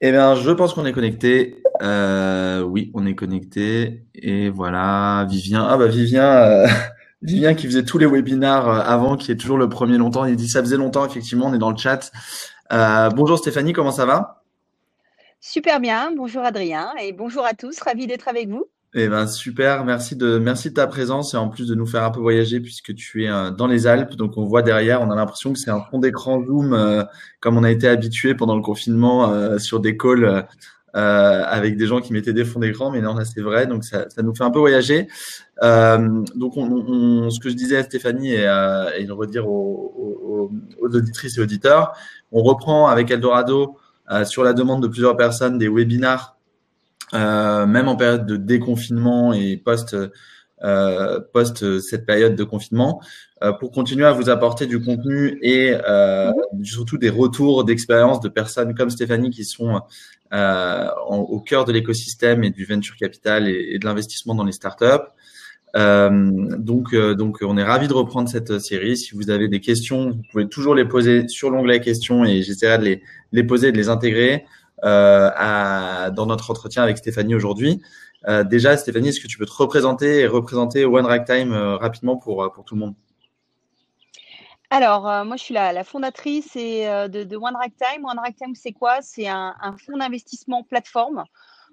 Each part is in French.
Eh bien, je pense qu'on est connecté. Euh, oui, on est connecté. Et voilà, Vivien. Ah bah Vivien, euh, Vivien qui faisait tous les webinars euh, avant, qui est toujours le premier longtemps. Il dit ça faisait longtemps, effectivement, on est dans le chat. Bonjour Stéphanie, comment ça va? Super bien. Bonjour Adrien et bonjour à tous. Ravi d'être avec vous. Eh ben super, merci de merci de ta présence et en plus de nous faire un peu voyager puisque tu es euh, dans les Alpes, donc on voit derrière, on a l'impression que c'est un fond d'écran Zoom euh, comme on a été habitué pendant le confinement euh, sur des calls avec des gens qui mettaient des fonds d'écran, mais non là c'est vrai, donc ça, ça, nous fait un peu voyager. donc on, ce que je disais à Stéphanie et, et le redire aux, auditrices et auditeurs, on reprend avec Eldorado sur la demande de plusieurs personnes des webinars même en période de déconfinement et post euh, post cette période de confinement, euh, pour continuer à vous apporter du contenu et euh, surtout des retours d'expérience de personnes comme Stéphanie qui sont euh, en, au cœur de l'écosystème et du venture capital et, et de l'investissement dans les startups. Euh, donc, donc, on est ravi de reprendre cette série. Si vous avez des questions, vous pouvez toujours les poser sur l'onglet questions et j'essaierai de les, les poser, de les intégrer euh, à, dans notre entretien avec Stéphanie aujourd'hui. Euh, déjà, Stéphanie, est-ce que tu peux te représenter et représenter One Ragtime euh, rapidement pour, pour tout le monde? Alors, euh, moi, je suis la, la fondatrice et, euh, de, de, One Ragtime. One Ragtime, c'est quoi? C'est un, un, fonds d'investissement plateforme.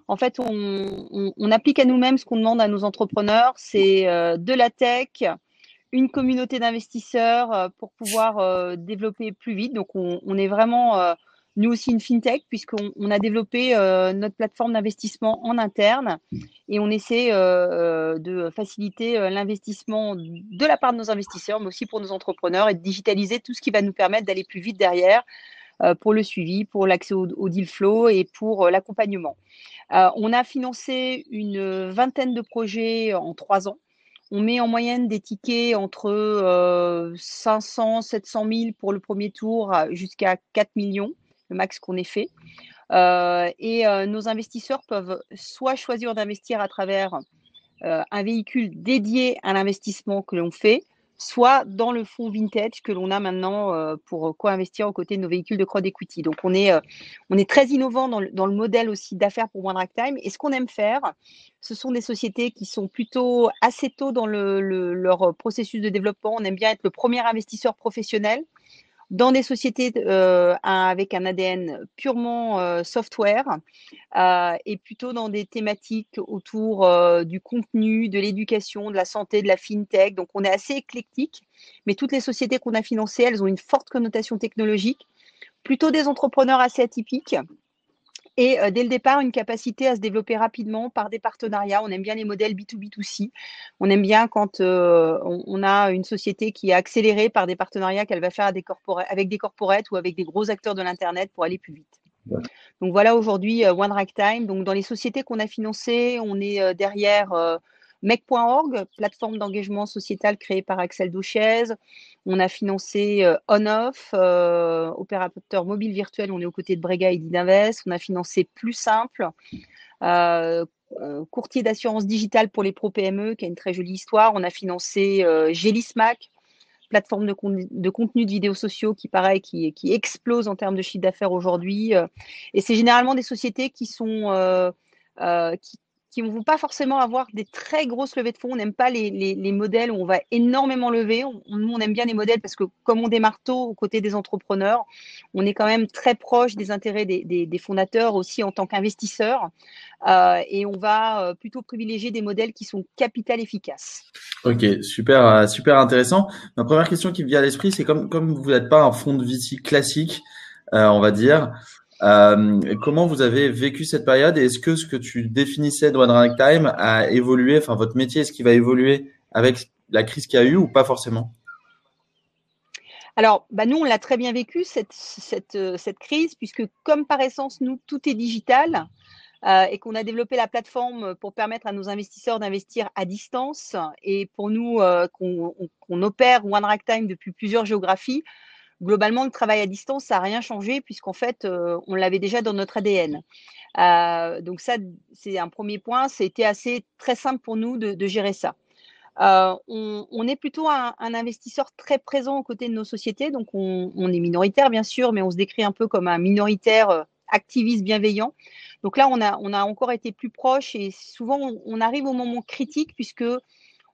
En fait, on, applique à nous-mêmes ce qu'on demande à nos entrepreneurs. C'est euh, de la tech, une communauté d'investisseurs pour pouvoir développer plus vite. Donc, on, on est vraiment nous aussi une fintech puisqu'on on a développé euh, notre plateforme d'investissement en interne et on essaie euh, de faciliter euh, l'investissement de la part de nos investisseurs, mais aussi pour nos entrepreneurs et de digitaliser tout ce qui va nous permettre d'aller plus vite derrière euh, pour le suivi, pour l'accès au, au, deal flow et pour euh, l'accompagnement. Euh, on a financé une vingtaine de projets en trois ans. On met en moyenne des tickets entre euh, 500, 700 000 pour le premier tour jusqu'à 4 millions le max qu'on ait fait. Euh, et euh, nos investisseurs peuvent soit choisir d'investir à travers euh, un véhicule dédié à l'investissement que l'on fait, soit dans le fonds vintage que l'on a maintenant pour co-investir aux côtés de nos véhicules de crowd equity. Donc on est, on est très innovant dans le, dans le modèle aussi d'affaires pour One Time. Et ce qu'on aime faire, ce sont des sociétés qui sont plutôt assez tôt dans le, leur processus de développement. On aime bien être le premier investisseur professionnel dans des sociétés euh, avec un ADN purement euh, software euh, et plutôt dans des thématiques autour du contenu, de l'éducation, de la santé, de la fintech. Donc on est assez éclectique, mais toutes les sociétés qu'on a financées, elles ont une forte connotation technologique, plutôt des entrepreneurs assez atypiques et euh, dès le départ, une capacité à se développer rapidement par des partenariats. On aime bien les modèles B2B2C. On aime bien quand euh, on, on, a une société qui est accélérée par des partenariats qu'elle va faire des avec des corporates ou avec des gros acteurs de l'Internet pour aller plus vite. Ouais. Donc voilà aujourd'hui euh, One Rack Time. Donc dans les sociétés qu'on a financées, on est derrière Mec.org, plateforme d'engagement sociétal créée par Axel Douchez. On a financé euh, OnOff, euh, opérateur mobile virtuel. On est aux côtés de Brega et d'Invest. On a financé Plus Simple, euh, courtier d'assurance digitale pour les pro PME, qui a une très jolie histoire. On a financé euh, Gélismac, plateforme de, de, contenu de vidéos sociaux qui, pareil, qui, qui explose en termes de chiffre d'affaires aujourd'hui. Et c'est généralement des sociétés qui sont qui ne vont pas forcément avoir des très grosses levées de fonds. On n'aime pas les, les, les, modèles où on va énormément lever. On, on aime bien les modèles parce que comme on démarre tôt aux côtés des entrepreneurs, on est quand même très proche des intérêts des, fondateurs aussi en tant qu'investisseurs. Euh, et on va euh, plutôt privilégier des modèles qui sont capital efficaces. Ok, super, euh, super intéressant. Ma première question qui me vient à l'esprit, c'est comme, comme vous n'êtes pas un fonds de VC classique, on va dire, euh, comment vous avez vécu cette période et est-ce que ce que tu définissais de One Time a évolué, enfin votre métier, est-ce qu'il va évoluer avec la crise qu'il y a eu ou pas forcément? Alors, bah nous, on l'a très bien vécu, cette, cette, crise, puisque comme par essence, nous, tout est digital euh, et qu'on a développé la plateforme pour permettre à nos investisseurs d'investir à distance. Et pour nous, euh, qu'on qu opère One Rack Time depuis plusieurs géographies, globalement, le travail à distance, ça n'a rien changé puisqu'en fait, euh, on l'avait déjà dans notre ADN. Euh, donc ça, c'est un premier point. C'était assez très simple pour nous de, gérer ça. Euh, on, est plutôt un, investisseur très présent aux côtés de nos sociétés. Donc on, est minoritaire, bien sûr, mais on se décrit un peu comme un minoritaire activistes bienveillants. Donc là, on a, on a encore été plus proche et souvent, on, arrive au moment critique puisque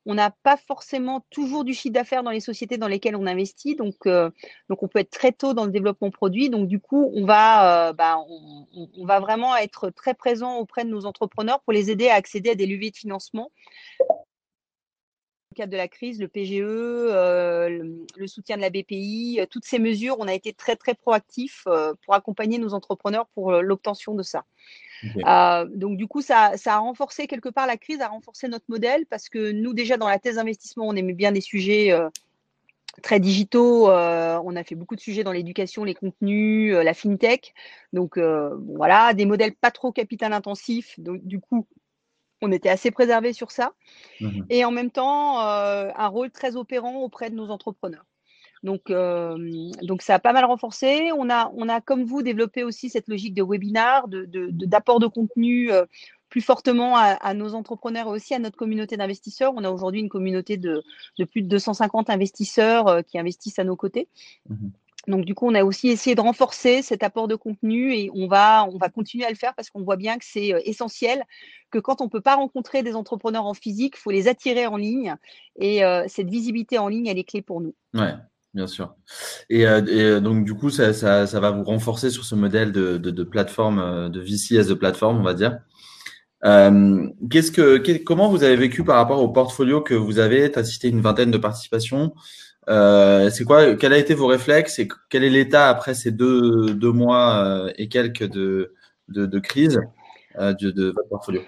on n'a pas forcément toujours du chiffre d'affaires dans les sociétés dans lesquelles on investit. Donc, donc, on peut être très tôt dans le développement produit. Donc, du coup, on va, bah, on, va vraiment être très présent auprès de nos entrepreneurs pour les aider à accéder à des leviers de financement le cadre de la crise, le PGE, euh, le, soutien de la BPI, euh, toutes ces mesures, on a été très très proactifs euh, pour accompagner nos entrepreneurs pour l'obtention de ça. Donc du coup, ça, a renforcé quelque part la crise, a renforcé notre modèle parce que nous déjà dans la thèse d'investissement, on aimait bien des sujets très digitaux. on a fait beaucoup de sujets dans l'éducation, les contenus, la fintech. Donc voilà, des modèles pas trop capital intensifs. Donc du coup, on était assez préservé sur ça. Mmh et en même temps, euh, un rôle très opérant auprès de nos entrepreneurs. Donc, euh, donc ça a pas mal renforcé. On a, on a, comme vous, développé aussi cette logique de webinar, d'apport de, de, contenu euh, plus fortement à, nos entrepreneurs et aussi à notre communauté d'investisseurs. On a aujourd'hui une communauté de, plus de 250 investisseurs qui investissent à nos côtés. Mmh donc du coup, on a aussi essayé de renforcer cet apport de contenu et on va, on va continuer à le faire parce qu'on voit bien que c'est euh, essentiel, que quand on ne peut pas rencontrer des entrepreneurs en physique, il faut les attirer en ligne. Et euh, cette visibilité en ligne, elle est clé pour nous. Ouais, bien sûr. Et, euh, donc du coup, ça, ça, ça, va vous renforcer sur ce modèle de, de, de plateforme, de VC as a plateforme, on va dire. qu'est-ce que, comment vous avez vécu par rapport au portfolio que vous avez? Tu as cité une vingtaine de participations. Euh, c'est quoi Quel a été vos réflexes et quel est l'état après ces deux, deux mois euh, et quelques de, de, crise euh, de, de, votre portfolio?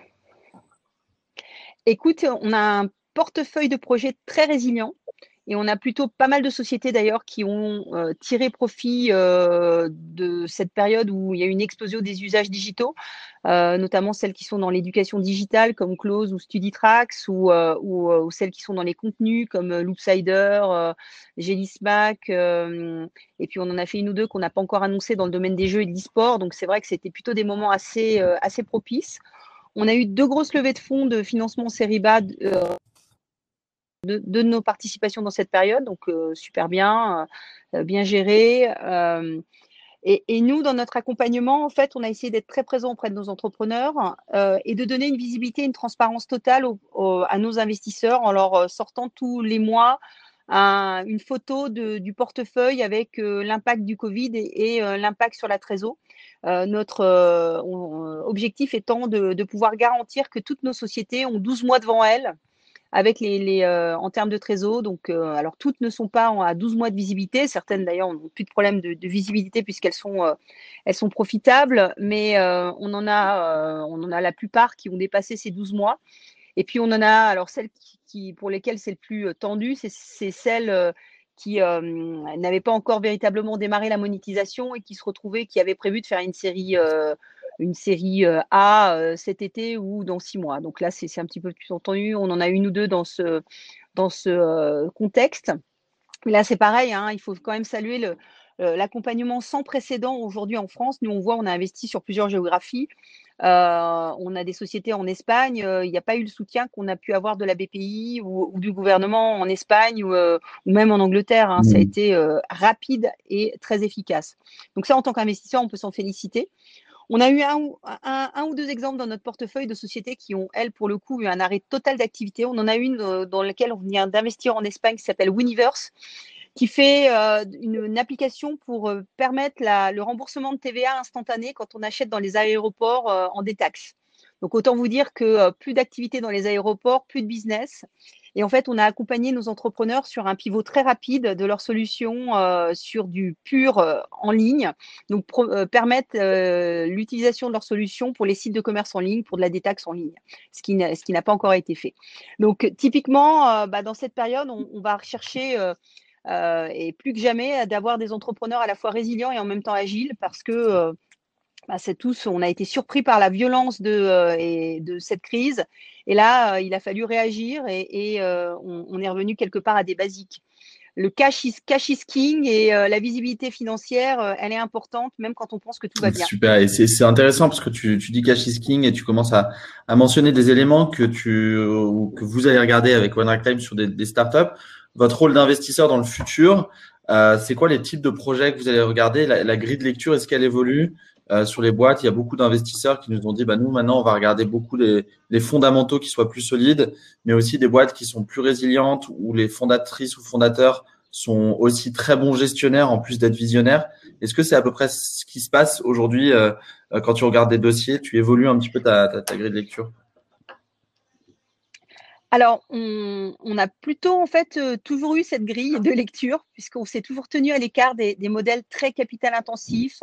Écoute, on a un portefeuille de projets très résilient. Et on a plutôt pas mal de sociétés d'ailleurs qui ont euh, tiré profit euh, de cette période où il y a une explosion des usages digitaux, euh, notamment celles qui sont dans l'éducation digitale comme Close ou StudyTracks ou, ou, celles qui sont dans les contenus comme Loopsider, Gelismac. et puis on en a fait une ou deux qu'on n'a pas encore annoncé dans le domaine des jeux et de l'e-sport. Donc c'est vrai que c'était plutôt des moments assez, assez propices. On a eu deux grosses levées de fonds de financement série de, nos participations dans cette période, donc euh, super bien, euh, euh, bien géré. Et, nous, dans notre accompagnement, en fait, on a essayé d'être très présent auprès de nos entrepreneurs et de donner une visibilité, une transparence totale à nos investisseurs en leur sortant tous les mois une photo du portefeuille avec l'impact du Covid et, l'impact sur la trésor. notre objectif étant de, de, pouvoir garantir que toutes nos sociétés ont 12 mois devant elles avec les, euh, en termes de trésor. Donc, euh, alors toutes ne sont pas à 12 mois de visibilité. Certaines d'ailleurs n'ont plus de problème de, visibilité puisqu'elles sont, euh, elles sont profitables, mais on en a, on en a la plupart qui ont dépassé ces 12 mois. Et puis on en a, alors celles qui, pour lesquelles c'est le plus tendu, c'est celles qui n'avaient pas encore véritablement démarré la monétisation et qui se retrouvaient, qui avaient prévu de faire une série une série euh, A euh, cet été ou dans six mois. Donc là, c'est un petit peu plus entendu. On en a une ou deux dans ce, dans ce euh, contexte. Mais là, c'est pareil, hein, il faut quand même saluer le, l'accompagnement sans précédent aujourd'hui en France. Nous, on voit, on a investi sur plusieurs géographies. on a des sociétés en Espagne. Il n'y a pas eu le soutien qu'on a pu avoir de la BPI ou, du gouvernement en Espagne ou, ou même en Angleterre. Hein. Ça a mmh. été rapide et très efficace. Donc ça, en tant qu'investisseur, on peut s'en féliciter. On a eu un, ou deux exemples dans notre portefeuille de sociétés qui ont, elles, pour le coup, eu un arrêt total d'activité. On en a une euh, dans laquelle on vient d'investir en Espagne qui s'appelle Winiverse, qui fait euh, une, application pour euh, permettre le remboursement de TVA instantané quand on achète dans les aéroports en détaxe. Donc autant vous dire que plus d'activité dans les aéroports, plus de business. Et en fait, on a accompagné nos entrepreneurs sur un pivot très rapide de leurs solutions euh, sur du pur euh, en ligne, donc euh, permettre l'utilisation de leurs solutions pour les sites de commerce en ligne, pour de la détaxe en ligne, ce qui n'a pas encore été fait. Donc typiquement, bah, dans cette période, on, on va rechercher et plus que jamais d'avoir des entrepreneurs à la fois résilients et en même temps agiles parce que bah, c'est tous, on a été surpris par la violence de, euh, et de cette crise. Et là, euh, il a fallu réagir et, euh, on, est revenu quelque part à des basiques. Le cash is, cash king et la visibilité financière, elle est importante, même quand on pense que tout va bien. Super, et c'est intéressant parce que tu, tu, dis cash is king et tu commences à, à mentionner des éléments que, tu, que vous allez regarder avec One Time sur des, des startups. Votre rôle d'investisseur dans le futur, c'est quoi les types de projets que vous allez regarder? La, la grille de lecture, est-ce qu'elle évolue? Sur les boîtes. Il y a beaucoup d'investisseurs qui nous ont dit, bah, nous, maintenant, on va regarder beaucoup les, fondamentaux qui soient plus solides, mais aussi des boîtes qui sont plus résilientes, où les fondatrices ou fondateurs sont aussi très bons gestionnaires en plus d'être visionnaires. Est-ce que c'est à peu près ce qui se passe aujourd'hui quand tu regardes des dossiers Tu évolues un petit peu ta, grille de lecture? Alors, on, a plutôt en fait euh, toujours eu cette grille de lecture, puisqu'on s'est toujours tenu à l'écart des, modèles très capital intensifs.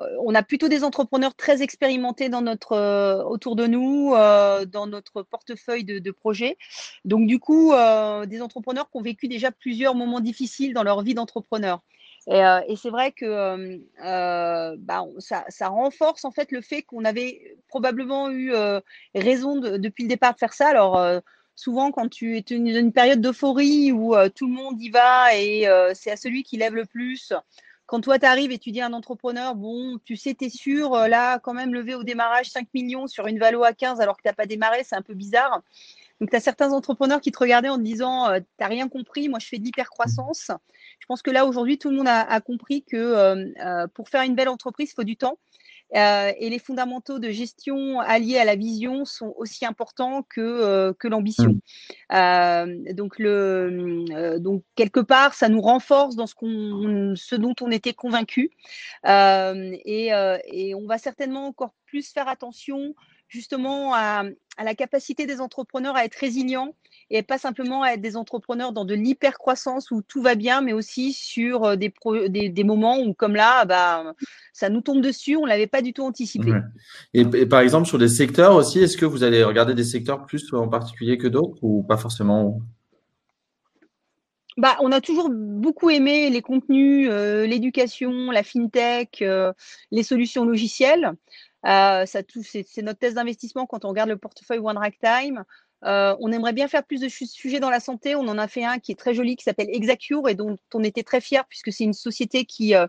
Euh, on a plutôt des entrepreneurs très expérimentés euh, autour de nous, dans notre portefeuille de, projets. Donc, du coup, des entrepreneurs qui ont vécu déjà plusieurs moments difficiles dans leur vie d'entrepreneur. Et, c'est vrai que bah, ça, renforce en fait le fait qu'on avait probablement eu raison depuis le départ de faire ça. Alors, souvent quand tu es dans une période d'euphorie où euh, tout le monde y va et euh, c'est à celui qui lève le plus. Quand toi, tu arrives et tu dis à un entrepreneur, bon, tu sais, tu es sûr, euh, là, quand même, lever au démarrage 5 millions sur une valo à 15 alors que tu n'as pas démarré, c'est un peu bizarre. Donc, tu as certains entrepreneurs qui te regardaient en te disant, tu n'as rien compris, moi, je fais de l'hypercroissance. Je pense que là, aujourd'hui, tout le monde a, a compris que pour faire une belle entreprise, il faut du temps. Euh, et les fondamentaux de gestion alliés à la vision sont aussi importants que, euh, que l'ambition. Mmh. Euh, donc, le, donc, quelque part, ça nous renforce dans ce, qu'on, ce dont on était convaincu. Et, et, on va certainement encore plus faire attention justement à, à, la capacité des entrepreneurs à être résilients et pas simplement à être des entrepreneurs dans de l'hyper-croissance où tout va bien, mais aussi sur euh, des, des, moments où, comme là, bah, ça nous tombe dessus, on ne l'avait pas du tout anticipé. Et, par exemple, sur des secteurs aussi, est-ce que vous allez regarder des secteurs plus en particulier que d'autres ou pas forcément? Bah, on a toujours beaucoup aimé les contenus, euh, l'éducation, la fintech, euh, les solutions logicielles. ça c'est notre thèse d'investissement quand on regarde le portefeuille One Rack Time. Euh, on aimerait bien faire plus de sujets dans la santé. On en a fait un qui est très joli, qui s'appelle Exacure et dont on était très fiers puisque c'est une société qui, euh,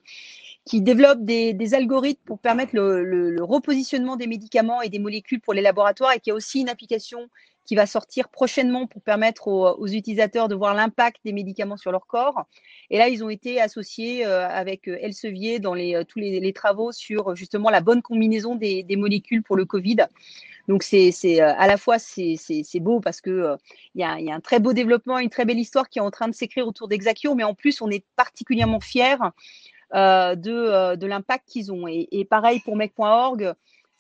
qui développe des, algorithmes pour permettre le, repositionnement des médicaments et des molécules pour les laboratoires et qui a aussi une application qui va sortir prochainement pour permettre aux, utilisateurs de voir l'impact des médicaments sur leur corps. Et là, ils ont été associés euh, avec Elsevier dans les, tous les, travaux sur justement la bonne combinaison des, molécules pour le Covid. Donc c'est euh, à la fois c'est beau parce que euh, il y, a, un très beau développement, une très belle histoire qui est en train de s'écrire autour d'Exacure, mais en plus on est particulièrement fiers euh, de, l'impact qu'ils ont. Et, pareil pour Mec.org.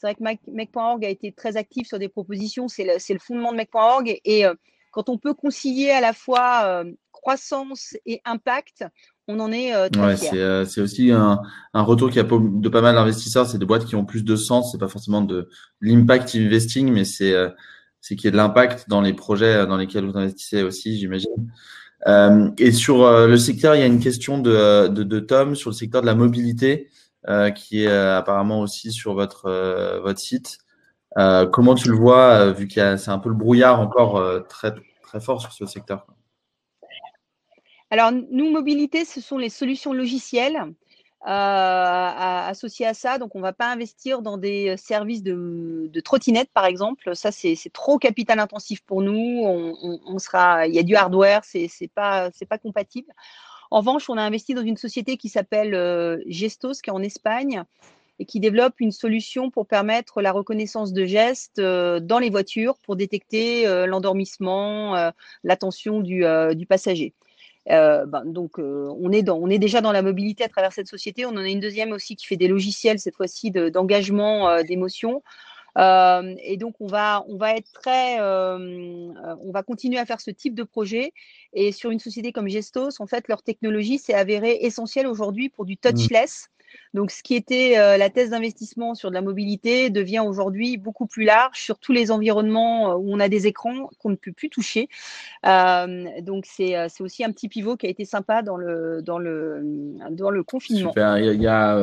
C'est vrai que Mec.org a été très actif sur des propositions, c'est le, fondement de Mec.org. Et, quand on peut concilier à la fois croissance et impact, on en est euh, ouais, euh, c'est, aussi un, retour qui a de pas mal d'investisseurs. C'est des boîtes qui ont plus de sens. C'est pas forcément de l'impact investing, mais c'est euh, c'est qu'il y ait de l'impact dans les projets dans lesquels vous investissez aussi, j'imagine. et sur le secteur, il y a une question de, de, Tom sur le secteur de la mobilité qui est apparemment aussi sur votre votre site. comment tu le vois vu a c'est un peu le brouillard encore très très fort sur ce secteur. Alors, nous, mobilité, ce sont les solutions logicielles euh, associées à ça. Donc, on ne va pas investir dans des services de, trottinette, par exemple. Ça, c'est trop capital intensif pour nous. On, il y a du hardware, c'est pas, pas compatible. En revanche, on a investi dans une société qui s'appelle euh, Gestos, qui est en Espagne, et qui développe une solution pour permettre la reconnaissance de gestes euh, dans les voitures pour détecter l'endormissement, l'attention du, passager. Euh, ben, donc, euh, on, est déjà dans la mobilité à travers cette société. On en a une deuxième aussi qui fait des logiciels, cette fois-ci d'engagement, euh, d'émotion. et donc, on va, on va être très, on va continuer à faire ce type de projet. Et sur une société comme Gestos, en fait, leur technologie s'est avérée essentielle aujourd'hui pour du mmh. touchless. Donc, ce qui était euh, la thèse d'investissement sur de la mobilité devient aujourd'hui beaucoup plus large sur tous les environnements euh, où on a des écrans qu'on ne peut plus toucher. Euh, donc, c'est aussi un petit pivot qui a été sympa dans le, dans le, dans le confinement. Super. Il y a,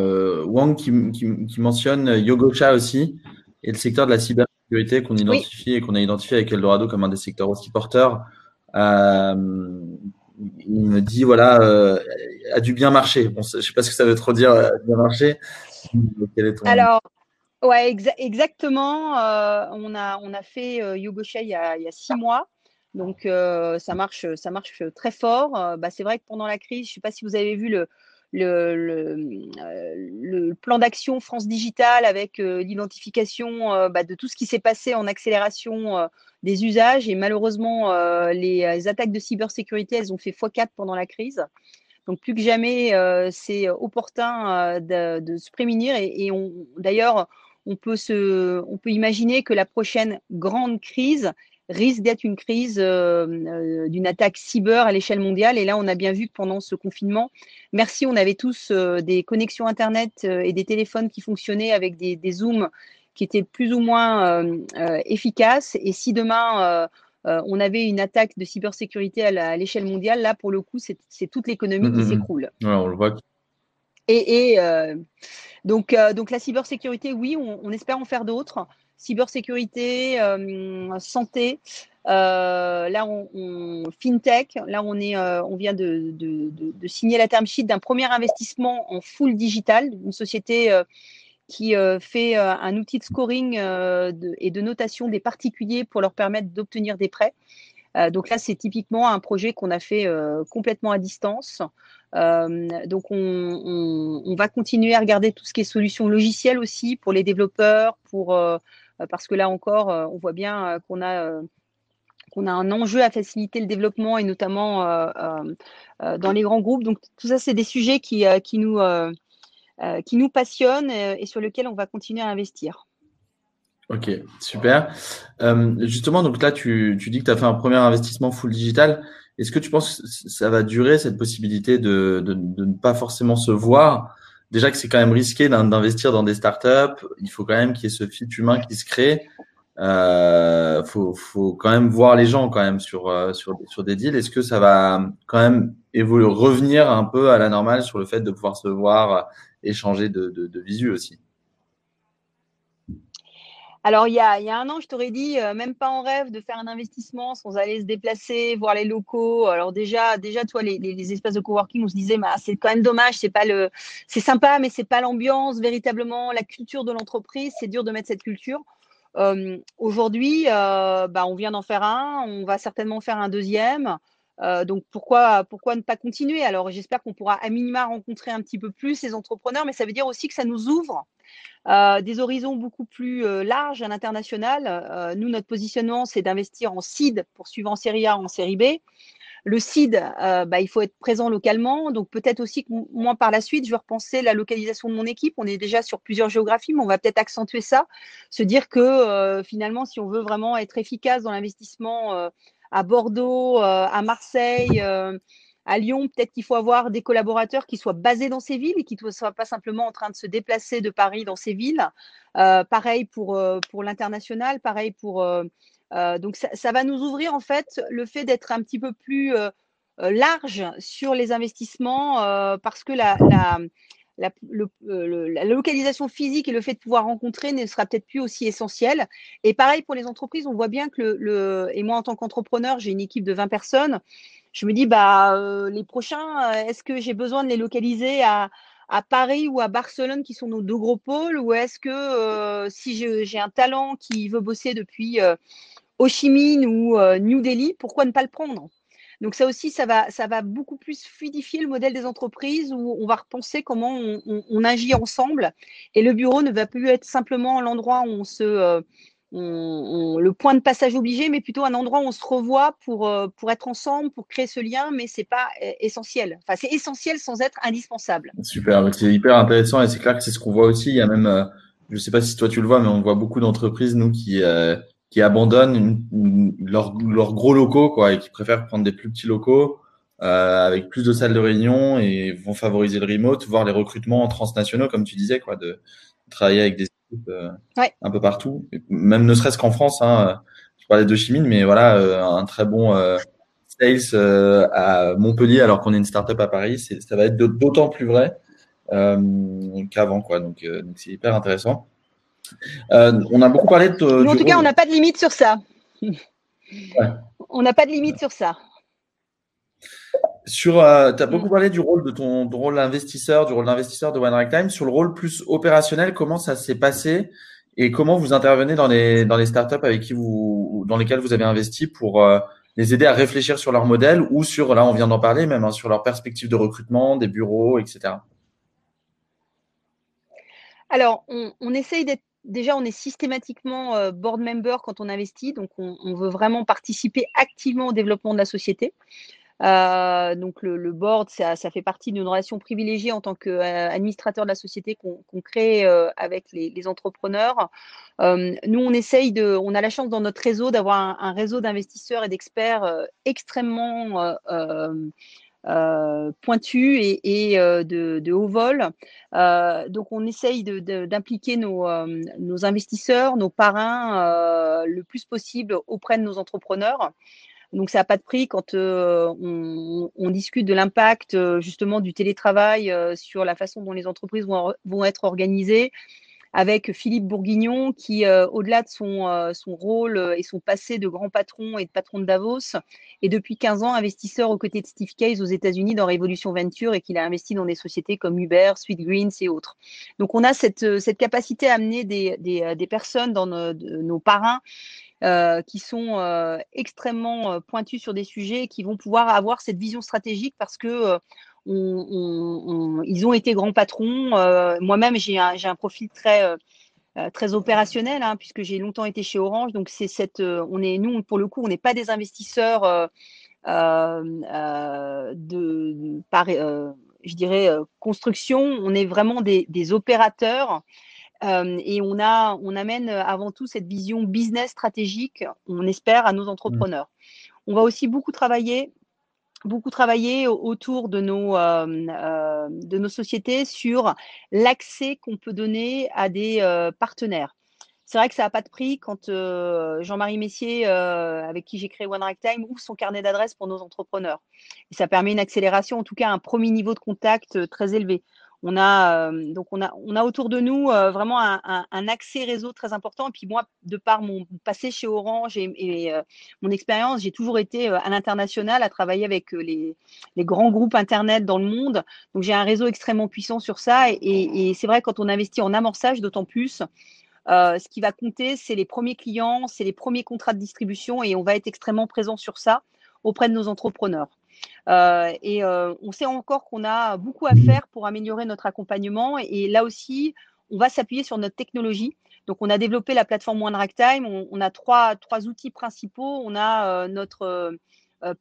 Wang qui, qui, mentionne Yogosha aussi et le secteur de la cybersécurité qu'on identifie et qu'on a identifié avec Eldorado comme un des secteurs aussi porteurs. Euh, il me dit voilà, euh, a dû bien marcher. Bon, je sais pas ce que ça veut trop dire, a bien marché. Alors, ouais, exactement. Euh, on a on a fait euh, Yogosha il y, a, il y a six mois. Donc ça marche, ça marche très fort. Bah, c'est vrai que pendant la crise, je ne sais pas si vous avez vu le, le, le, plan d'action France Digital avec l'identification bah, de tout ce qui s'est passé en accélération des usages. Et malheureusement, les attaques de cybersécurité, elles ont fait x4 pendant la crise. Donc plus que jamais, c'est opportun de, se prémunir. Et, d'ailleurs, on on peut imaginer que la prochaine grande crise risque d'être une crise euh, euh, d'une attaque cyber à l'échelle mondiale. Et là, on a bien vu que pendant ce confinement, merci, on avait tous euh, des connexions Internet et des téléphones qui fonctionnaient avec des, zooms qui étaient plus ou moins efficaces. Et si demain, on avait une attaque de cybersécurité à l'échelle mondiale, là, pour le coup, c'est toute l'économie qui mmh, mmh, mmh. s'écroule. on le voit. Et, donc, donc, la cybersécurité, oui, on espère en faire d'autres cybersécurité, euh, santé. Euh, là, on, fintech. Là, on est, euh, vient de, signer la term sheet d'un premier investissement en full digital, une société qui fait un outil de scoring et de notation des particuliers pour leur permettre d'obtenir des prêts. donc là, c'est typiquement un projet qu'on a fait complètement à distance. donc on, va continuer à regarder tout ce qui est solutions logicielles aussi pour les développeurs, pour parce que là encore, euh, on voit bien euh, qu'on a a un enjeu à faciliter le développement et notamment dans les grands groupes. Donc tout ça, c'est des sujets qui, qui, nous, qui nous passionnent et, sur lesquels on va continuer à investir. Ok, super. justement, donc là, tu, tu dis que tu as fait un premier investissement full digital. Est-ce que tu penses que ça va durer cette possibilité de, de ne pas forcément se voir? Déjà que c'est quand même risqué d'investir dans des startups. Il faut quand même qu'il y ait ce fit humain qui se crée. Euh, faut, quand même voir les gens quand même sur euh, sur sur des deals. Est-ce que ça va quand même évoluer, revenir un peu à la normale sur le fait de pouvoir se voir, échanger de, de, de visu aussi? Alors, il y, a, il y a, un an, je t'aurais dit, euh, même pas en rêve, de faire un investissement sans aller se déplacer, voir les locaux. Alors déjà, déjà, toi, les, espaces de coworking, on se disait, bah, c'est quand même dommage, c'est pas le, c'est sympa, mais c'est pas l'ambiance véritablement, la culture de l'entreprise. C'est dur de mettre cette culture. Euh, Aujourd'hui, euh, bah, on vient d'en faire un, on va certainement faire un deuxième. Euh, donc pourquoi, ne pas continuer? Alors j'espère qu'on pourra à minima rencontrer un petit peu plus ces entrepreneurs, mais ça veut dire aussi que ça nous ouvre euh, des horizons beaucoup plus euh, larges à l'international. nous, notre positionnement, c'est d'investir en seed pour suivre en série A, en série B. Le seed, bah, il faut être présent localement. Donc peut-être aussi que moi, par la suite, je vais repenser la localisation de mon équipe. On est déjà sur plusieurs géographies, mais on va peut-être accentuer ça. Se dire que finalement, si on veut vraiment être efficace dans l'investissement à Bordeaux, euh, à Marseille, euh, à Lyon, peut-être qu'il faut avoir des collaborateurs qui soient basés dans ces villes et qui ne soient pas simplement en train de se déplacer de Paris dans ces villes. Euh, pareil pour, l'international, pareil pour... donc ça, va nous ouvrir en fait le fait d'être un petit peu plus large sur les investissements parce que la euh, la, localisation physique et le fait de pouvoir rencontrer ne sera peut-être plus aussi essentiel. Et pareil pour les entreprises, on voit bien que le, et moi en tant qu'entrepreneur, j'ai une équipe de 20 personnes. Je me dis, bah, euh, les prochains, euh, est-ce que j'ai besoin de les localiser à, Paris ou à Barcelone, qui sont nos deux gros pôles, ou est-ce que si j'ai un talent qui veut bosser depuis Ho Chi Minh ou New Delhi, pourquoi ne pas le prendre? Donc ça aussi, ça va, ça va beaucoup plus fluidifier le modèle des entreprises où on va repenser comment on, agit ensemble. Et le bureau ne va plus être simplement l'endroit où on se... Euh, le point de passage obligé, mais plutôt un endroit où on se revoit pour, euh, pour être ensemble, pour créer ce lien, mais c'est pas euh, essentiel. Enfin, c'est essentiel sans être indispensable. Super, c'est hyper intéressant et c'est clair que c'est ce qu'on voit aussi. Il y a même, je sais pas si toi tu le vois, mais on voit beaucoup d'entreprises, nous, qui, qui abandonnent leurs leur gros locaux quoi, et qui préfèrent prendre des plus petits locaux euh, avec plus de salles de réunion et vont favoriser le remote, voire les recrutements transnationaux, comme tu disais, quoi, de travailler avec des équipes euh, un peu partout, même ne serait-ce qu'en France. Hein, je parlais de Chimine, mais voilà, euh, un très bon euh, sales euh, à Montpellier alors qu'on est une startup à Paris, ça va être d'autant plus vrai qu'avant, quoi. Donc, donc c'est hyper intéressant. Euh, on a beaucoup parlé de. en tout cas, on n'a pas de limite sur ça. On n'a pas de limite sur ça. Sur, euh, tu as beaucoup parlé du rôle de ton, rôle d'investisseur, du rôle d'investisseur de One Time. Sur le rôle plus opérationnel, comment ça s'est passé et comment vous intervenez dans les dans les startups avec qui vous dans lesquelles vous avez investi pour euh, les aider à réfléchir sur leur modèle ou sur, là on vient d'en parler même, hein, sur leur perspective de recrutement, des bureaux, etc. Alors, on, essaye d'être déjà, on est systématiquement board member quand on investit, donc on, veut vraiment participer activement au développement de la société. Euh, donc le, board, ça, fait partie d'une relation privilégiée en tant qu'administrateur de la société qu'on crée euh, avec les, entrepreneurs. Euh, nous, on essaye de, on a la chance dans notre réseau d'avoir un, réseau d'investisseurs et d'experts extrêmement pointus et, de, haut vol. donc, on essaye d'impliquer nos, nos, investisseurs, nos parrains, le plus possible auprès de nos entrepreneurs. Donc, ça n'a pas de prix quand euh, on, discute de l'impact euh, justement du télétravail euh, sur la façon dont les entreprises vont, être organisées avec Philippe Bourguignon qui, au-delà de son, son, rôle et son passé de grand patron et de patron de Davos, est depuis 15 ans investisseur aux côtés de Steve Case aux États-Unis dans Revolution Venture et qu'il a investi dans des sociétés comme Uber, Sweetgreens et autres. Donc on a cette, cette capacité à amener des, des, personnes dans nos parrains euh, qui sont euh, extrêmement euh, pointus sur des sujets et qui vont pouvoir avoir cette vision stratégique parce que ils ont été grands patrons. Moi-même, j'ai un, un, profil très très opérationnel hein, puisque j'ai longtemps été chez Orange. Donc c'est cette, on est nous pour le coup, on n'est pas des investisseurs de par, je dirais construction. On est vraiment des, des opérateurs et on, a, on amène avant tout cette vision business stratégique, on espère, à nos mmh. entrepreneurs. On va aussi beaucoup travailler beaucoup travailler autour de nos, de nos sociétés sur l'accès qu'on peut donner à des partenaires. C'est vrai que ça n'a pas de prix quand Jean-Marie Messier, avec qui j'ai créé One Time, ouvre son carnet d'adresses pour nos entrepreneurs. Ça permet une accélération, en tout cas un premier niveau de contact très élevé. On a euh, donc on a on a autour de nous euh, vraiment un, accès réseau très important. Et puis moi, de par mon passé chez Orange et, euh, mon expérience, j'ai toujours été à l'international à travailler avec les, grands groupes internet dans le monde. Donc j'ai un réseau extrêmement puissant sur ça. Et, c'est vrai quand on investit en amorçage, d'autant plus. ce qui va compter, c'est les premiers clients, c'est les premiers contrats de distribution et on va être extrêmement présent sur ça auprès de nos entrepreneurs. Euh, et euh, on sait encore qu'on a beaucoup à faire pour améliorer notre accompagnement. Et, là aussi, on va s'appuyer sur notre technologie. Donc, on a développé la plateforme One Time. On, a trois, trois, outils principaux. On a euh, notre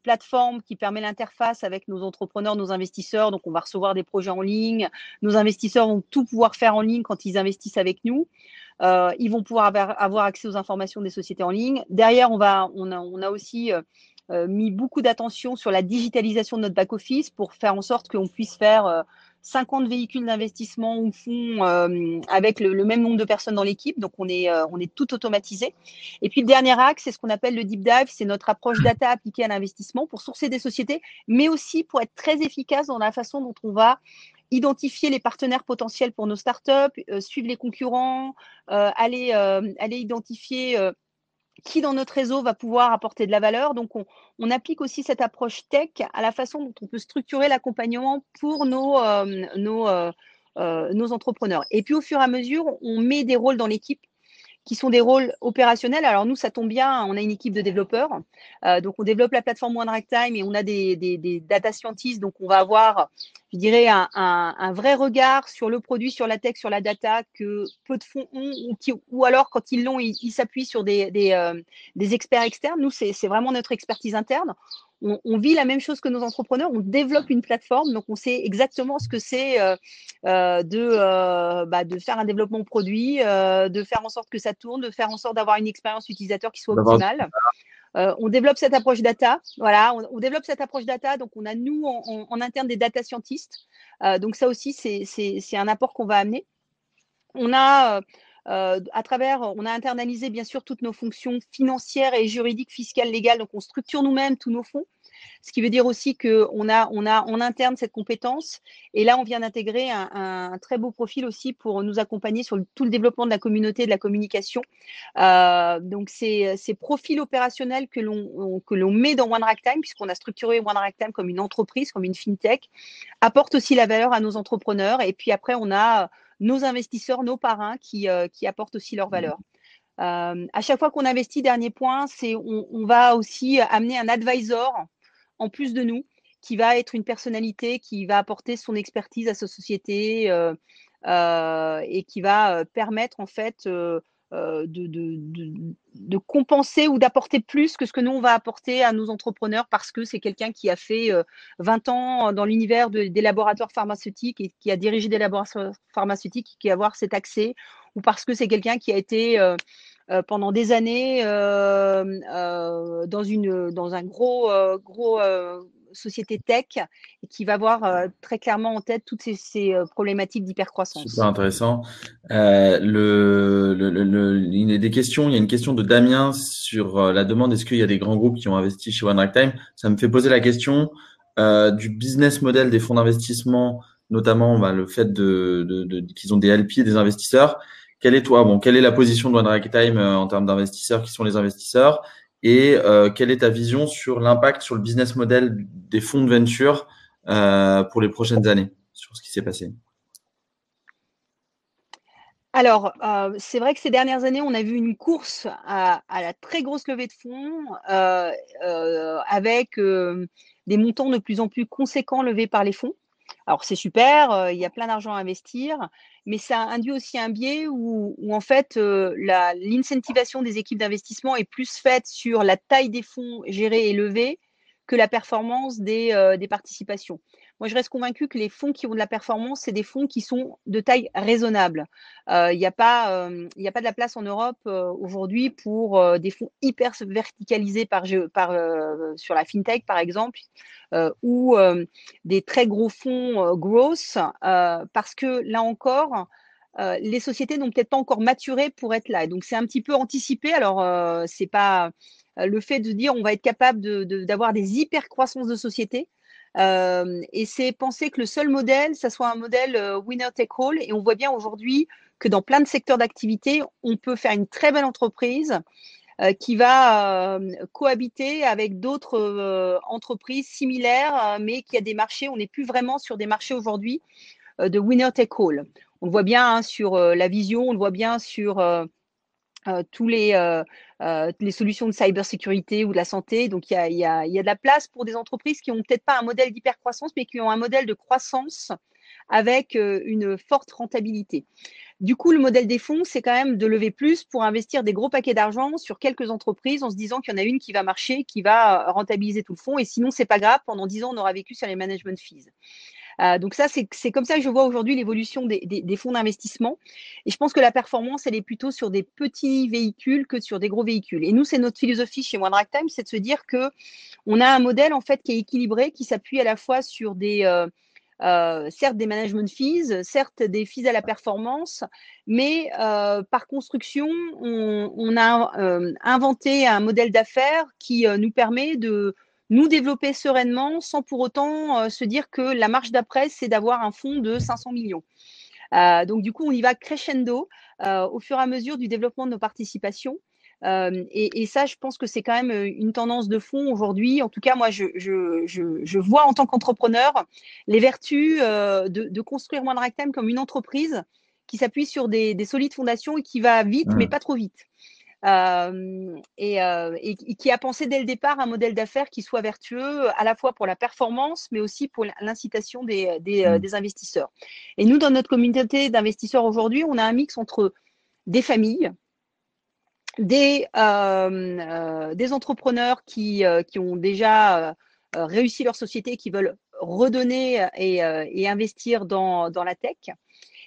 plateforme qui permet l'interface avec nos entrepreneurs, nos investisseurs. Donc, on va recevoir des projets en ligne. Nos investisseurs vont tout pouvoir faire en ligne quand ils investissent avec nous. ils vont pouvoir avoir, accès aux informations des sociétés en ligne. Derrière, on, va, on, a, on a aussi mis beaucoup d'attention sur la digitalisation de notre back-office pour faire en sorte qu'on puisse faire 50 euh, véhicules d'investissement au fond euh, avec le, même nombre de personnes dans l'équipe. Donc, on est, on est tout automatisé. Et puis, le dernier axe, c'est ce qu'on appelle le deep dive. C'est notre approche data appliquée à l'investissement pour sourcer des sociétés, mais aussi pour être très efficace dans la façon dont on va identifier les partenaires potentiels pour nos startups, suivre les concurrents, aller, aller identifier qui dans notre réseau va pouvoir apporter de la valeur. Donc, on, applique aussi cette approche tech à la façon dont on peut structurer l'accompagnement pour nos, euh, euh, euh, nos entrepreneurs. Et puis, au fur et à mesure, on met des rôles dans l'équipe qui sont des rôles opérationnels. Alors nous, ça tombe bien, on a une équipe de développeurs. Donc on développe la plateforme One Time et on a des, data scientists. Donc on va avoir, je dirais, un, un, vrai regard sur le produit, sur la tech, sur la data que peu de fonds ont ou, qui, ou alors quand ils l'ont, ils s'appuient sur des, des, euh, des experts externes. Nous, c'est vraiment notre expertise interne on, vit la même chose que nos entrepreneurs, on développe une plateforme, donc on sait exactement ce que c'est euh, euh, de, euh, bah, de faire un développement produit, de faire en sorte que ça tourne, de faire en sorte d'avoir une expérience utilisateur qui soit optimale. On développe cette approche data, voilà, on, développe cette approche data, donc on a nous en, interne des data scientists, donc ça aussi c'est un apport qu'on va amener. On a à travers, on a internalisé bien sûr toutes nos fonctions financières et juridiques, fiscales, légales. Donc, on structure nous-mêmes tous nos fonds. Ce qui veut dire aussi qu'on a, on a en interne cette compétence. Et là, on vient d'intégrer un, très beau profil aussi pour nous accompagner sur tout le développement de la communauté, de la communication. Euh, donc, c'est ces profils opérationnels que l'on, que l'on met dans One Time, puisqu'on a structuré One Time comme une entreprise, comme une fintech, apporte aussi la valeur à nos entrepreneurs. Et puis après, on a nos investisseurs, nos parrains qui, euh, qui apportent aussi leur valeur. à chaque fois qu'on investit, dernier point, c'est on, on, va aussi amener un advisor en plus de nous qui va être une personnalité qui va apporter son expertise à sa société euh, euh, et qui va permettre en fait euh, de, compenser ou d'apporter plus que ce que nous, on va apporter à nos entrepreneurs parce que c'est quelqu'un qui a fait 20 euh, ans dans l'univers des laboratoires pharmaceutiques et qui a dirigé des laboratoires pharmaceutiques et qui a avoir cet accès ou parce que c'est quelqu'un qui a été euh, pendant des années dans, une, dans un gros, gros société tech qui va voir euh, très clairement en tête toutes ces, euh, problématiques d'hypercroissance. Super intéressant. Euh, le, le, il y a des questions. Il y a une question de Damien sur la demande est-ce qu'il y a des grands groupes qui ont investi chez One Time? Ça me fait poser la question du business model des fonds d'investissement, notamment bah, le fait de, de, qu'ils ont des LP des investisseurs. Quelle est toi Bon, quelle est la position de One Time en termes d'investisseurs? Qui sont les investisseurs? Et euh, quelle est ta vision sur l'impact sur le business model des fonds de venture euh, pour les prochaines années, sur ce qui s'est passé? Alors, euh, c'est vrai que ces dernières années, on a vu une course à, la très grosse levée de fonds avec des montants de plus en plus conséquents levés par les fonds. Alors, c'est super, il y a plein d'argent à investir, mais ça induit aussi un biais où, en fait l'incentivation des équipes d'investissement est plus faite sur la taille des fonds gérés et levés que la performance des participations. Moi, je reste convaincu que les fonds qui ont de la performance, c'est des fonds qui sont de taille raisonnable. Euh, il n'y a, pas, euh, a pas de la place en Europe euh, aujourd'hui pour des fonds hyper verticalisés sur la fintech, par exemple, ou des très gros fonds growth, parce que là encore, les sociétés n'ont peut-être pas encore maturé pour être là. donc, c'est un petit peu anticipé. Alors, c'est pas le fait de dire on va être capable d'avoir de, des hyper croissances de sociétés. Euh, et c'est penser que le seul modèle, ça soit un modèle euh, winner take all. Et on voit bien aujourd'hui que dans plein de secteurs d'activité, on peut faire une très belle entreprise euh, qui va cohabiter avec d'autres entreprises similaires, mais qui a des marchés. On n'est plus vraiment sur des marchés aujourd'hui de winner take all. On le voit bien hein, sur la vision, on le voit bien sur euh, tous les, euh, euh, les solutions de cybersécurité ou de la santé. Donc, il y a, y, a, y a, de la place pour des entreprises qui n'ont peut-être pas un modèle d'hypercroissance, mais qui ont un modèle de croissance avec une forte rentabilité. Du coup, le modèle des fonds, c'est quand même de lever plus pour investir des gros paquets d'argent sur quelques entreprises en se disant qu'il y en a une qui va marcher, qui va rentabiliser tout le fonds. Et sinon, c'est pas grave. Pendant 10 ans, on aura vécu sur les management fees. Euh, donc ça, c'est comme ça que je vois aujourd'hui l'évolution des, fonds d'investissement. Et je pense que la performance, elle est plutôt sur des petits véhicules que sur des gros véhicules. Et nous, c'est notre philosophie chez One Time, c'est de se dire que on a un modèle en fait qui est équilibré, qui s'appuie à la fois sur des euh, euh, certes des management fees, certes des fees à la performance, mais par construction, on, on a inventé un modèle d'affaires qui nous permet de nous développer sereinement sans pour autant euh, se dire que la marche d'après, c'est d'avoir un fonds de 500 millions. Euh, donc du coup, on y va crescendo euh, au fur et à mesure du développement de nos participations. Et, ça, je pense que c'est quand même une tendance de fond aujourd'hui. En tout cas, moi, je, je, je, vois en tant qu'entrepreneur les vertus de, de, construire One Time comme une entreprise qui s'appuie sur des, des, solides fondations et qui va vite, mais pas trop vite. Et, qui a pensé dès le départ un modèle d'affaires qui soit vertueux à la fois pour la performance, mais aussi pour l'incitation des, mmh. des, investisseurs. Et nous, dans notre communauté d'investisseurs aujourd'hui, on a un mix entre des familles, des, des entrepreneurs qui, qui ont déjà réussi leur société, qui veulent redonner et, et investir dans, dans la tech,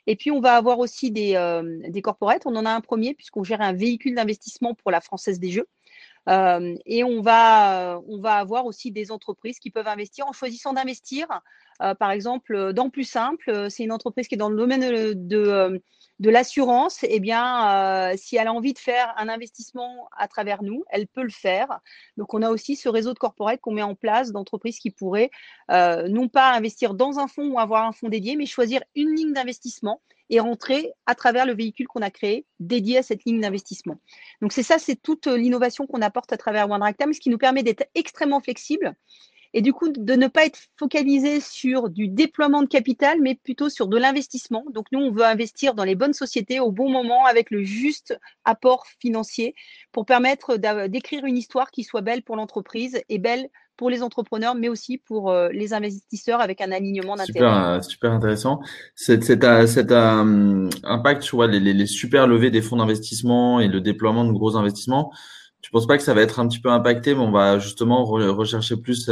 et puis, on va avoir aussi des, euh, des corporates. On en a un premier puisqu'on gère un véhicule d'investissement pour la Française des Jeux. Euh, et on va, on va avoir aussi des entreprises qui peuvent investir en choisissant d'investir, euh, par exemple, dans Plus Simple. C'est une entreprise qui est dans le domaine de, de l'assurance, eh bien, euh, si elle a envie de faire un investissement à travers nous, elle peut le faire. Donc, on a aussi ce réseau de corporate qu'on met en place d'entreprises qui pourraient euh, non pas investir dans un fonds ou avoir un fonds dédié, mais choisir une ligne d'investissement et rentrer à travers le véhicule qu'on a créé dédié à cette ligne d'investissement. Donc, c'est ça, c'est toute l'innovation qu'on apporte à travers OneRactam, ce qui nous permet d'être extrêmement flexible et du coup de ne pas être focalisé sur du déploiement de capital, mais plutôt sur de l'investissement. Donc nous, on veut investir dans les bonnes sociétés au bon moment avec le juste apport financier pour permettre d'écrire une histoire qui soit belle pour l'entreprise et belle pour les entrepreneurs, mais aussi pour euh, les investisseurs avec un alignement d'intérêt. Super, euh, super intéressant. Cet, cet impact sur les, les, les, super levées des fonds d'investissement et le déploiement de gros investissements, tu penses pas que ça va être un petit peu impacté, mais on va justement rechercher plus,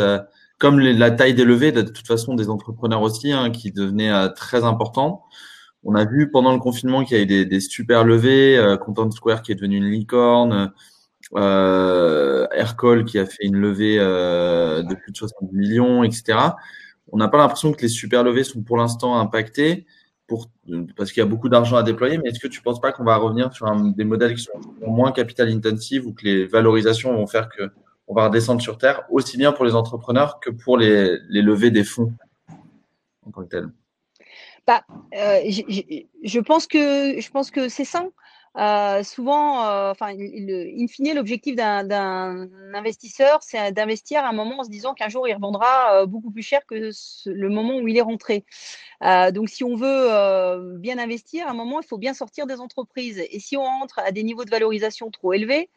comme la taille des levées, de toute façon des entrepreneurs aussi, hein, qui devenaient très importants. On a vu pendant le confinement qu'il y a eu des, des super levées, Content Square qui est devenu une licorne, euh, Aircall qui a fait une levée euh, de plus de 60 millions, etc. On n'a pas l'impression que les super levées sont pour l'instant impactées parce qu'il y a beaucoup d'argent à déployer, mais est-ce que tu ne penses pas qu'on va revenir sur des modèles qui sont moins capital intensive ou que les valorisations vont faire que on va redescendre sur terre, aussi bien pour les entrepreneurs que pour les, levées des fonds en tant que tel bah, euh, je, pense que que c'est ça. Euh, souvent, euh, enfin, in fine, l'objectif d'un investisseur, c'est d'investir à un moment en se disant qu'un jour, il revendra euh, beaucoup plus cher que le moment où il est rentré. donc, si on veut bien investir, à un moment, il faut bien sortir des entreprises. Et si on entre à des niveaux de valorisation trop élevés,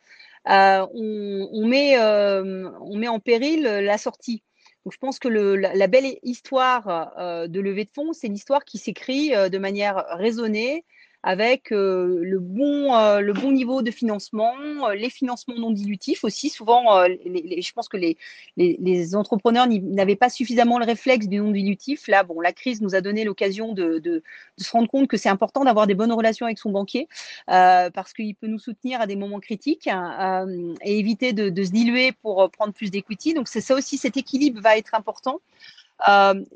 on, met, on met en péril la sortie. Donc, je pense que la, belle histoire de levée de fonds, c'est une histoire qui s'écrit de manière raisonnée, avec euh, le, bon, euh, le bon niveau de financement, euh, les financements non dilutifs aussi. Souvent, les, je pense que les, les, entrepreneurs n'avaient pas suffisamment le réflexe du non dilutif. Là, bon, la crise nous a donné l'occasion de, de, de, se rendre compte que c'est important d'avoir des bonnes relations avec son banquier parce qu'il peut nous soutenir à des moments critiques hein, et éviter de, de, se diluer pour prendre plus d'equity. Donc, c'est ça aussi, cet équilibre va être important.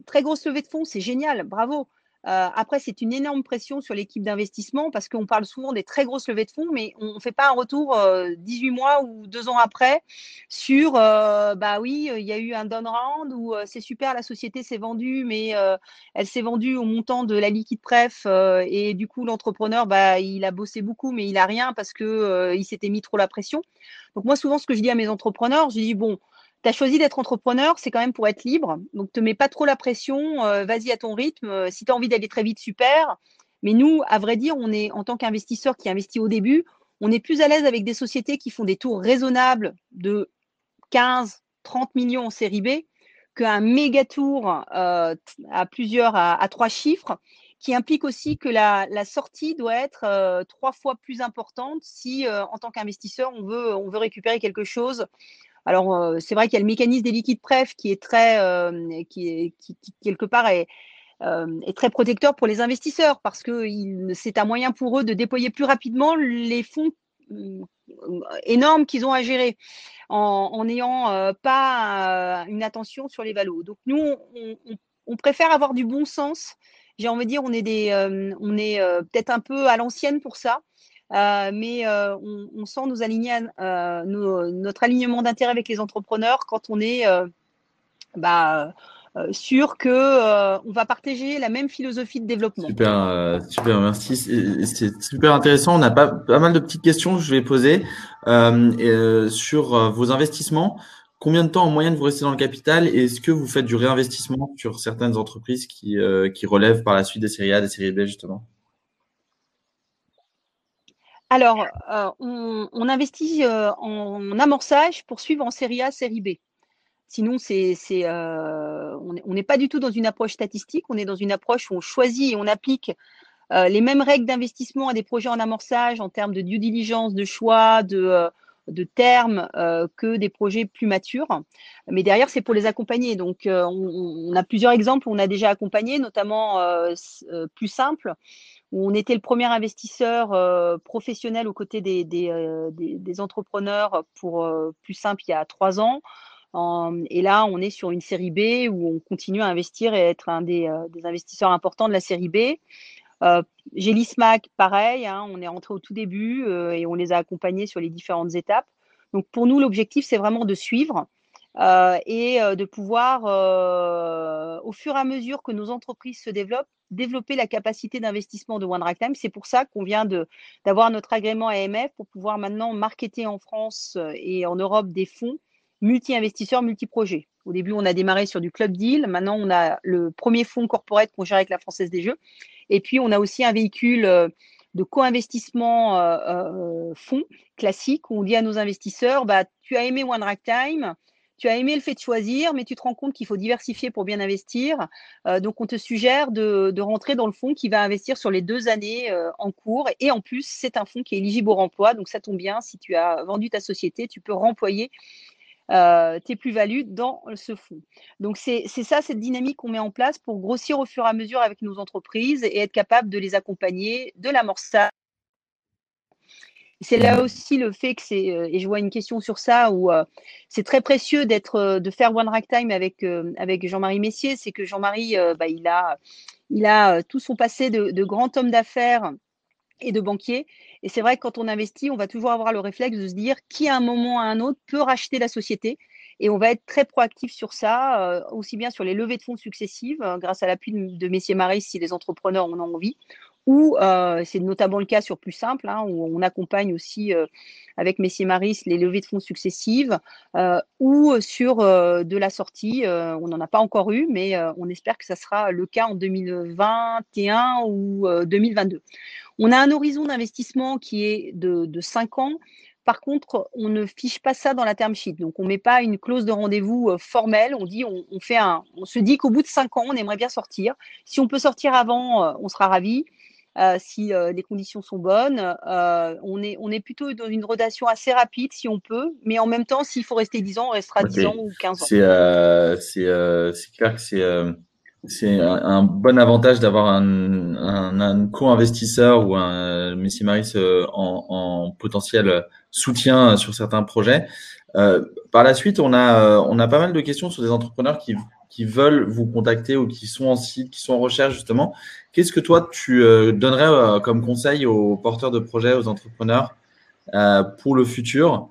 très grosse levée de fonds, c'est génial, bravo. Euh, après, c'est une énorme pression sur l'équipe d'investissement parce qu'on parle souvent des très grosses levées de fonds, mais on ne fait pas un retour 18 euh, mois ou deux ans après sur, euh, bah oui, il y a eu un down round où c'est super, la société s'est vendue, mais elle s'est vendue au montant de la liquide pref et du coup, l'entrepreneur, bah, il a bossé beaucoup, mais il n'a rien parce qu'il s'était mis trop la pression. Donc moi, souvent, ce que je dis à mes entrepreneurs, je dis, bon, tu as choisi d'être entrepreneur, c'est quand même pour être libre. Donc, te mets pas trop la pression, euh, vas-y à ton rythme. Euh, si tu as envie d'aller très vite, super. Mais nous, à vrai dire, on est en tant qu'investisseur qui investit au début, on est plus à l'aise avec des sociétés qui font des tours raisonnables de 15, 30 millions en série B qu'un méga tour euh, à plusieurs, à, trois chiffres, qui implique aussi que la, sortie doit être trois fois plus importante si, en tant qu'investisseur, on veut, on veut récupérer quelque chose alors, euh, c'est vrai qu'il y a le mécanisme des liquides pref qui est très, euh, qui, quelque part euh, est, très protecteur pour les investisseurs parce que c'est un moyen pour eux de déployer plus rapidement les fonds énormes qu'ils ont à gérer en n'ayant pas une attention sur les valos. Donc, nous, on, préfère avoir du bon sens. J'ai envie de dire, on est, on est peut-être un peu à l'ancienne pour ça. Euh, mais euh, on, sent nous aligner, euh, notre alignement d'intérêt avec les entrepreneurs quand on est bah, sûr que on va partager la même philosophie de développement. Super, super, merci. C'est super intéressant. On a pas, pas mal de petites questions que je vais poser sur vos investissements. Combien de temps en moyenne vous restez dans le capital et est-ce que vous faites du réinvestissement sur certaines entreprises qui, qui relèvent par la suite des séries A, des séries B justement? Alors, euh, on, investit euh, en amorçage pour suivre en série A, série B. Sinon, euh, on n'est pas du tout dans une approche statistique, on est dans une approche où on choisit et on applique les mêmes règles d'investissement à des projets en amorçage en termes de due diligence, de choix, de, de termes que des projets plus matures. Mais derrière, c'est pour les accompagner. Donc, on, on, a plusieurs exemples, on a déjà accompagné, notamment plus simple où on était le premier investisseur euh, professionnel aux côtés des, euh, entrepreneurs pour euh, plus simple il y a trois ans. et là, on est sur une série B où on continue à investir et être un des, investisseurs importants de la série B. Euh, Gélismac, pareil, hein, on est rentré au tout début et on les a accompagnés sur les différentes étapes. Donc pour nous, l'objectif, c'est vraiment de suivre et de pouvoir, au fur et à mesure que nos entreprises se développent, développer la capacité d'investissement de One Time. C'est pour ça qu'on vient d'avoir notre agrément AMF pour pouvoir maintenant marketer en France euh, et en Europe des fonds multi-investisseurs, multi-projets. Au début, on a démarré sur du club deal. Maintenant, on a le premier fonds corporate qu'on gère avec la Française des Jeux. Et puis, on a aussi un véhicule de co-investissement fonds classique où on dit à nos investisseurs, bah, tu as aimé One Rack Time, tu as aimé le fait de choisir, mais tu te rends compte qu'il faut diversifier pour bien investir. Euh, donc, on te suggère de, rentrer dans le fonds qui va investir sur les deux années euh, en cours. Et en plus, c'est un fonds qui est éligible au remploi. Donc, ça tombe bien. Si tu as vendu ta société, tu peux remployer euh, tes plus-values dans ce fonds. Donc, c'est ça, cette dynamique qu'on met en place pour grossir au fur et à mesure avec nos entreprises et être capable de les accompagner de l'amorçage c'est là aussi le fait que c'est, euh, et je vois une question sur ça, où euh, c'est très précieux d'être, euh, de faire One Rack Time avec, avec Jean-Marie Messier, c'est que Jean-Marie, bah, il a, il a tout son passé de, de grand homme d'affaires et de banquier. Et c'est vrai que quand on investit, on va toujours avoir le réflexe de se dire qui à un moment ou à un autre peut racheter la société. Et on va être très proactif sur ça, aussi bien sur les levées de fonds successives, grâce à l'appui de Messier Marie si les entrepreneurs en ont envie, ou euh, c'est notamment le cas sur plus simple, hein, où on accompagne aussi euh, avec Messier Maris les levées de fonds successives, euh, ou sur de la sortie. on n'en a pas encore eu, mais on espère que ça sera le cas en 2021 ou 2022. On a un horizon d'investissement qui est de, de 5 ans. Par contre, on ne fiche pas ça dans la term sheet. Donc, on ne met pas une clause de rendez-vous formelle. On dit, fait un, on se dit qu'au bout de cinq ans, on aimerait bien sortir. Si on peut sortir avant, on sera ravi. Euh, si euh, les conditions sont bonnes. Euh, on, est, on est plutôt dans une rotation assez rapide si on peut, mais en même temps, s'il faut rester 10 ans, on restera 10 ans ou 15 ans. C'est clair que c'est c'est un, bon avantage d'avoir un, un, co-investisseur ou un Messi Maris en, en, potentiel soutien sur certains projets. par la suite, on a, on a pas mal de questions sur des entrepreneurs qui qui veulent vous contacter ou qui sont en site, qui sont en recherche justement, qu'est-ce que toi tu euh, donnerais euh, comme conseil aux porteurs de projets, aux entrepreneurs euh, pour le futur?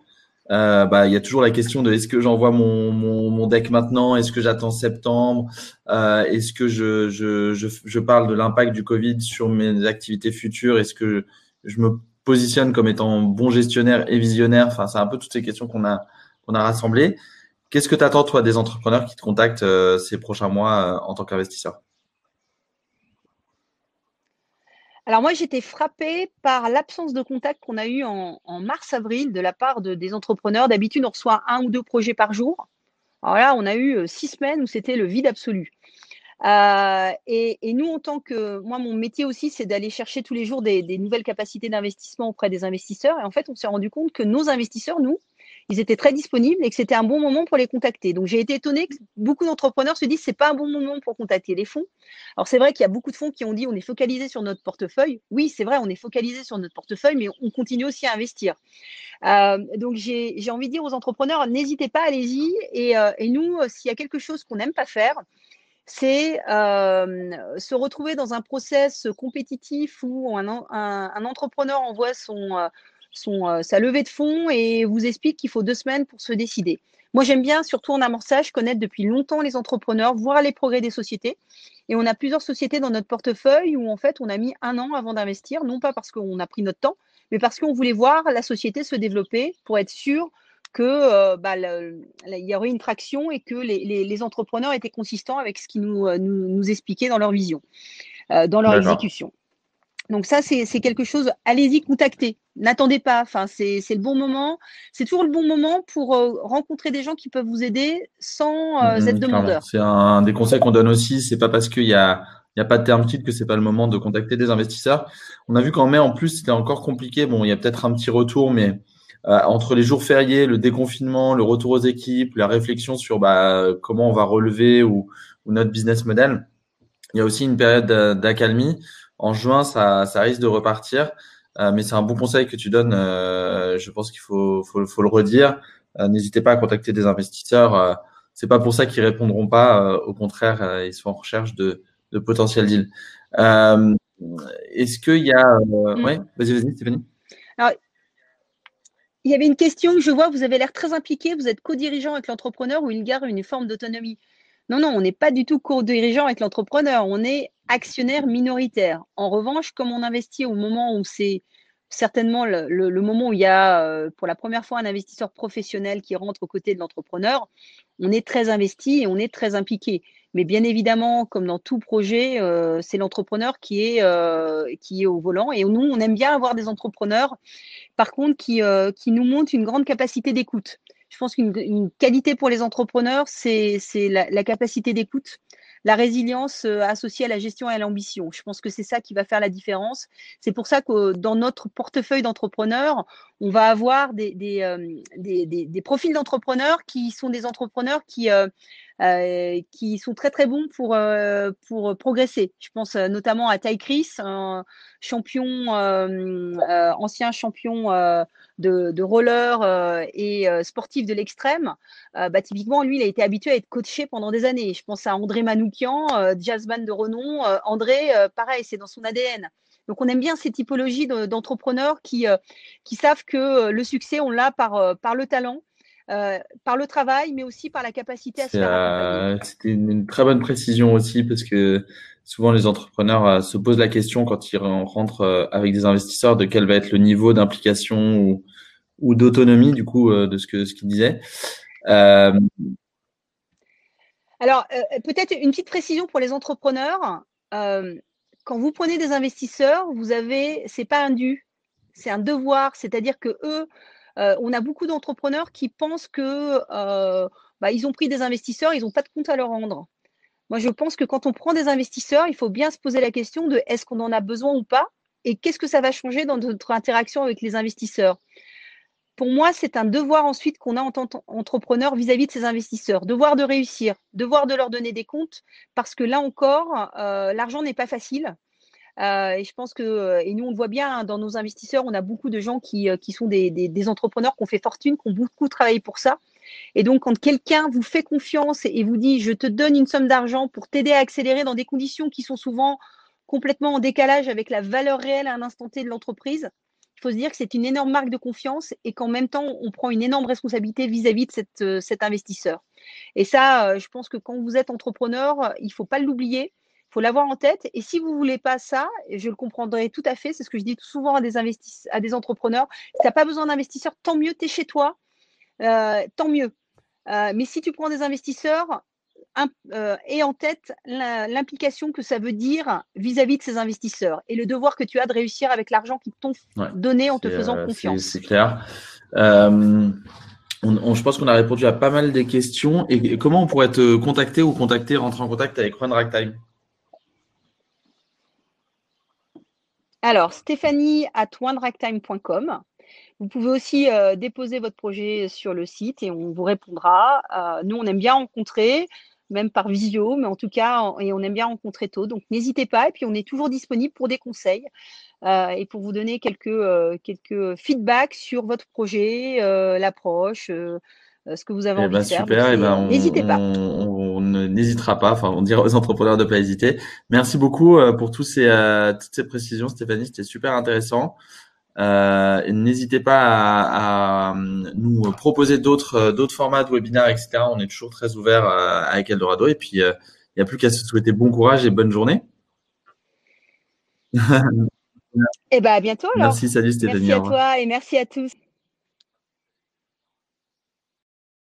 Bah, il y a toujours la question de est-ce que j'envoie mon, mon, deck maintenant, est-ce que j'attends septembre, est-ce que je, je, je, je, parle de l'impact du Covid sur mes activités futures, est-ce que je me positionne comme étant bon gestionnaire et visionnaire, enfin c'est un peu toutes ces questions qu'on a, qu'on a rassemblées. Qu'est-ce que tu attends, toi, des entrepreneurs qui te contactent euh, ces prochains mois euh, en tant qu'investisseur? Alors moi, j'étais frappée par l'absence de contact qu'on a eu en, mars-avril de la part de, des entrepreneurs. D'habitude, on reçoit un ou deux projets par jour. Alors là, on a eu euh, six semaines où c'était le vide absolu. et, nous, en tant que moi, mon métier aussi, c'est d'aller chercher tous les jours des nouvelles capacités d'investissement auprès des investisseurs. Et en fait, on s'est rendu compte que nos investisseurs, nous, ils étaient très disponibles et que c'était un bon moment pour les contacter. Donc j'ai été étonnée que beaucoup d'entrepreneurs se disent c'est pas un bon moment pour contacter les fonds. Alors c'est vrai qu'il y a beaucoup de fonds qui ont dit on est focalisé sur notre portefeuille. Oui, c'est vrai, on est focalisé sur notre portefeuille, mais on continue aussi à investir. Euh, donc j'ai envie de dire aux entrepreneurs n'hésitez pas, allez-y. Et, euh, nous, s'il y a quelque chose qu'on n'aime pas faire, c'est euh, se retrouver dans un process compétitif où un, un entrepreneur envoie son, son, euh, sa levée de fonds et vous explique qu'il faut deux semaines pour se décider. Moi, j'aime bien, surtout en amorçage, connaître depuis longtemps les entrepreneurs, voir les progrès des sociétés. Et on a plusieurs sociétés dans notre portefeuille où, en fait, on a mis un an avant d'investir, non pas parce qu'on a pris notre temps, mais parce qu'on voulait voir la société se développer pour être sûr que euh, bah, y aurait une traction et que les, entrepreneurs étaient consistants avec ce qu'ils nous, euh, nous, nous, expliquaient dans leur vision, dans leur exécution. Donc ça, c'est quelque chose, allez-y, contactez. N'attendez pas, enfin, c'est le bon moment. C'est toujours le bon moment pour euh, rencontrer des gens qui peuvent vous aider sans euh, mmh, être demandeur. C'est un des conseils qu'on donne aussi. C'est pas parce qu'il y a, il y a pas de terme titre que c'est pas le moment de contacter des investisseurs. On a vu qu'en mai, en plus, c'était encore compliqué. Bon, il y a peut-être un petit retour, mais euh, entre les jours fériés, le déconfinement, le retour aux équipes, la réflexion sur bah, comment on va relever ou, ou notre business model, il y a aussi une période d'accalmie en juin, ça, ça risque de repartir. Euh, mais c'est un bon conseil que tu donnes. Euh, je pense qu'il faut, faut, faut, le redire. Euh, n'hésitez pas à contacter des investisseurs. c'est pas pour ça qu'ils répondront pas. au contraire, ils sont en recherche de, de potentiels deals. Est-ce qu'il y a. Mm. Oui, vas-y, vas-y, Stéphanie. Alors, il y avait une question. Je vois, vous avez l'air très impliqué. Vous êtes co-dirigeant avec l'entrepreneur ou il garde une forme d'autonomie? Non, non, on n'est pas du tout co-dirigeant avec l'entrepreneur, on est actionnaire minoritaire. En revanche, comme on investit au moment où c'est certainement le, moment où il y a pour la première fois un investisseur professionnel qui rentre aux côtés de l'entrepreneur. On est très investi et on est très impliqué. Mais bien évidemment, comme dans tout projet, c'est l'entrepreneur qui est, qui est au volant. Et nous, on aime bien avoir des entrepreneurs, par contre, qui, qui nous montrent une grande capacité d'écoute. Je pense qu'une qualité pour les entrepreneurs, c'est la, capacité d'écoute la résilience euh, associée à la gestion et à l'ambition. Je pense que c'est ça qui va faire la différence. C'est pour ça que dans notre portefeuille d'entrepreneurs, on va avoir des, des, euh, profils d'entrepreneurs qui sont des entrepreneurs qui, euh, euh, qui sont très très bons pour, euh, pour progresser. Je pense euh, notamment à Ty Chris, un champion, ancien champion de, de, roller et sportif de l'extrême. Bah, typiquement, lui, il a été habitué à être coaché pendant des années. Je pense à André Manoukian, jazzman de renom. André, pareil, c'est dans son ADN. Donc, on aime bien ces typologies d'entrepreneurs qui, qui savent que le succès, on l'a par, par le talent, euh, par le travail, mais aussi par la capacité à se faire euh, C'était une, très bonne précision aussi parce que souvent les entrepreneurs euh, se posent la question quand ils rentrent avec des investisseurs de quel va être le niveau d'implication ou, ou d'autonomie du coup de ce que ce qu'ils disaient. Alors peut-être une petite précision pour les entrepreneurs. quand vous prenez des investisseurs, vous avez, c'est pas un dû, c'est un devoir, c'est-à-dire que eux, euh, on a beaucoup d'entrepreneurs qui pensent que euh, bah, ont pris des investisseurs, ils n'ont pas de compte à leur rendre. Moi, je pense que quand on prend des investisseurs, il faut bien se poser la question de est-ce qu'on en a besoin ou pas et qu'est-ce que ça va changer dans notre interaction avec les investisseurs. Pour moi, c'est un devoir ensuite qu'on a en tant qu'entrepreneur vis-à-vis de ces investisseurs, devoir de réussir, devoir de leur donner des comptes, parce que là encore, euh, l'argent n'est pas facile. Euh, et je pense que, euh, et nous on le voit bien hein, dans nos investisseurs, on a beaucoup de gens qui, euh, qui sont des, des, entrepreneurs qui ont fait fortune, qui ont beaucoup travaillé pour ça. Et donc quand quelqu'un vous fait confiance et vous dit je te donne une somme d'argent pour t'aider à accélérer dans des conditions qui sont souvent complètement en décalage avec la valeur réelle à un instant T de l'entreprise, il faut se dire que c'est une énorme marque de confiance et qu'en même temps, on prend une énorme responsabilité vis-à-vis de cet investisseur. Et ça, je pense que quand vous êtes entrepreneur, il ne faut pas l'oublier faut l'avoir en tête. Et si vous ne voulez pas ça, je le comprendrai tout à fait, c'est ce que je dis souvent à des, à des entrepreneurs, si tu n'as pas besoin d'investisseurs, tant mieux, tu es chez toi, euh, tant mieux. Euh, mais si tu prends des investisseurs, euh, aie en tête l'implication que ça veut dire vis-à-vis de ces investisseurs et le devoir que tu as de réussir avec l'argent qu'ils t'ont donné en te faisant confiance. C'est clair. je pense qu'on a répondu à pas mal des questions. Et, comment on pourrait te contacter ou contacter, rentrer en contact avec Run Ragtime? Alors, Stéphanie at oneractime.com. Vous pouvez aussi euh, déposer votre projet sur le site et on vous répondra. Euh, nous, on aime bien rencontrer, même par visio, mais en tout cas, et on aime bien rencontrer tôt. Donc, n'hésitez pas. Et puis, on est toujours disponible pour des conseils euh, et pour vous donner quelques, quelques feedbacks sur votre projet, l'approche, ce que vous avez eh envie ben, de faire. Super, eh ben, n'hésitez pas. On n'hésitera pas, enfin on dira aux entrepreneurs de ne pas hésiter. Merci beaucoup euh, pour tous ces, euh, toutes ces précisions Stéphanie, c'était super intéressant. Euh, n'hésitez pas à, à, nous proposer d'autres d'autres formats de webinaires, etc. On est toujours très ouvert avec Eldorado. Et puis, il n'y a plus qu'à se souhaiter bon courage et bonne journée. et eh ben, à bientôt alors. Merci, salut Stéphanie. Merci à toi et merci à tous.